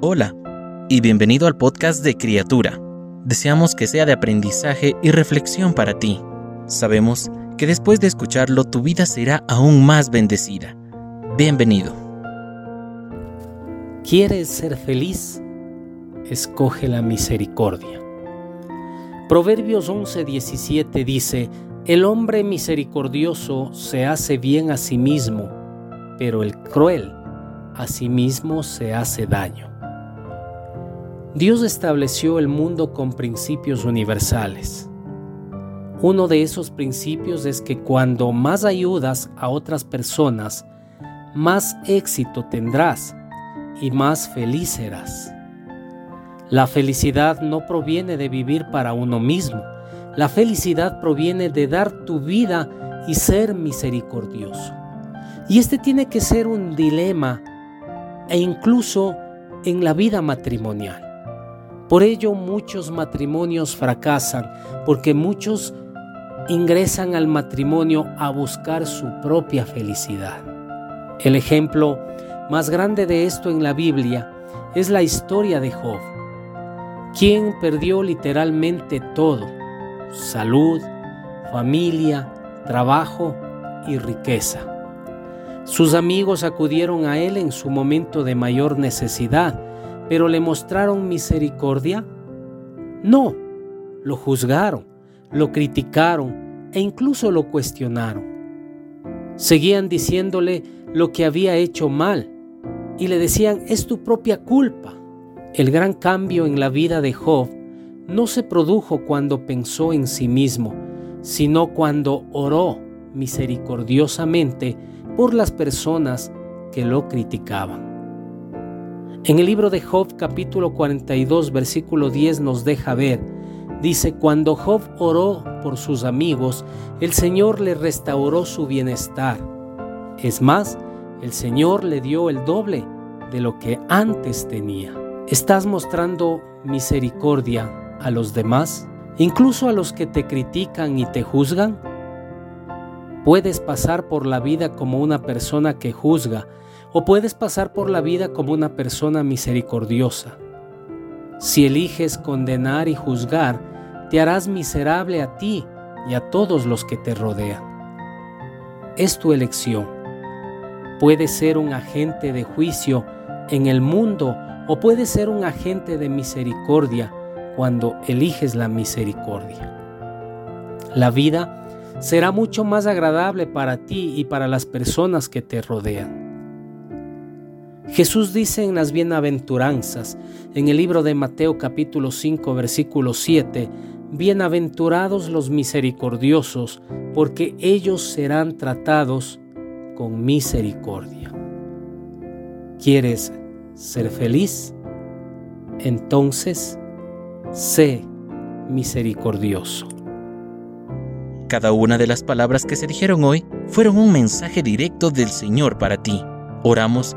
Hola y bienvenido al podcast de Criatura. Deseamos que sea de aprendizaje y reflexión para ti. Sabemos que después de escucharlo tu vida será aún más bendecida. Bienvenido. ¿Quieres ser feliz? Escoge la misericordia. Proverbios 11:17 dice, El hombre misericordioso se hace bien a sí mismo, pero el cruel a sí mismo se hace daño. Dios estableció el mundo con principios universales. Uno de esos principios es que cuando más ayudas a otras personas, más éxito tendrás y más feliz serás. La felicidad no proviene de vivir para uno mismo. La felicidad proviene de dar tu vida y ser misericordioso. Y este tiene que ser un dilema e incluso en la vida matrimonial. Por ello muchos matrimonios fracasan porque muchos ingresan al matrimonio a buscar su propia felicidad. El ejemplo más grande de esto en la Biblia es la historia de Job, quien perdió literalmente todo, salud, familia, trabajo y riqueza. Sus amigos acudieron a él en su momento de mayor necesidad, pero le mostraron misericordia. No, lo juzgaron, lo criticaron e incluso lo cuestionaron. Seguían diciéndole lo que había hecho mal y le decían, es tu propia culpa. El gran cambio en la vida de Job no se produjo cuando pensó en sí mismo, sino cuando oró misericordiosamente por las personas que lo criticaban. En el libro de Job capítulo 42 versículo 10 nos deja ver, dice, cuando Job oró por sus amigos, el Señor le restauró su bienestar. Es más, el Señor le dio el doble de lo que antes tenía. ¿Estás mostrando misericordia a los demás, incluso a los que te critican y te juzgan? Puedes pasar por la vida como una persona que juzga o puedes pasar por la vida como una persona misericordiosa. Si eliges condenar y juzgar, te harás miserable a ti y a todos los que te rodean. Es tu elección. Puedes ser un agente de juicio en el mundo o puedes ser un agente de misericordia cuando eliges la misericordia. La vida será mucho más agradable para ti y para las personas que te rodean. Jesús dice en las bienaventuranzas, en el libro de Mateo capítulo 5 versículo 7, Bienaventurados los misericordiosos, porque ellos serán tratados con misericordia. ¿Quieres ser feliz? Entonces, sé misericordioso. Cada una de las palabras que se dijeron hoy fueron un mensaje directo del Señor para ti. Oramos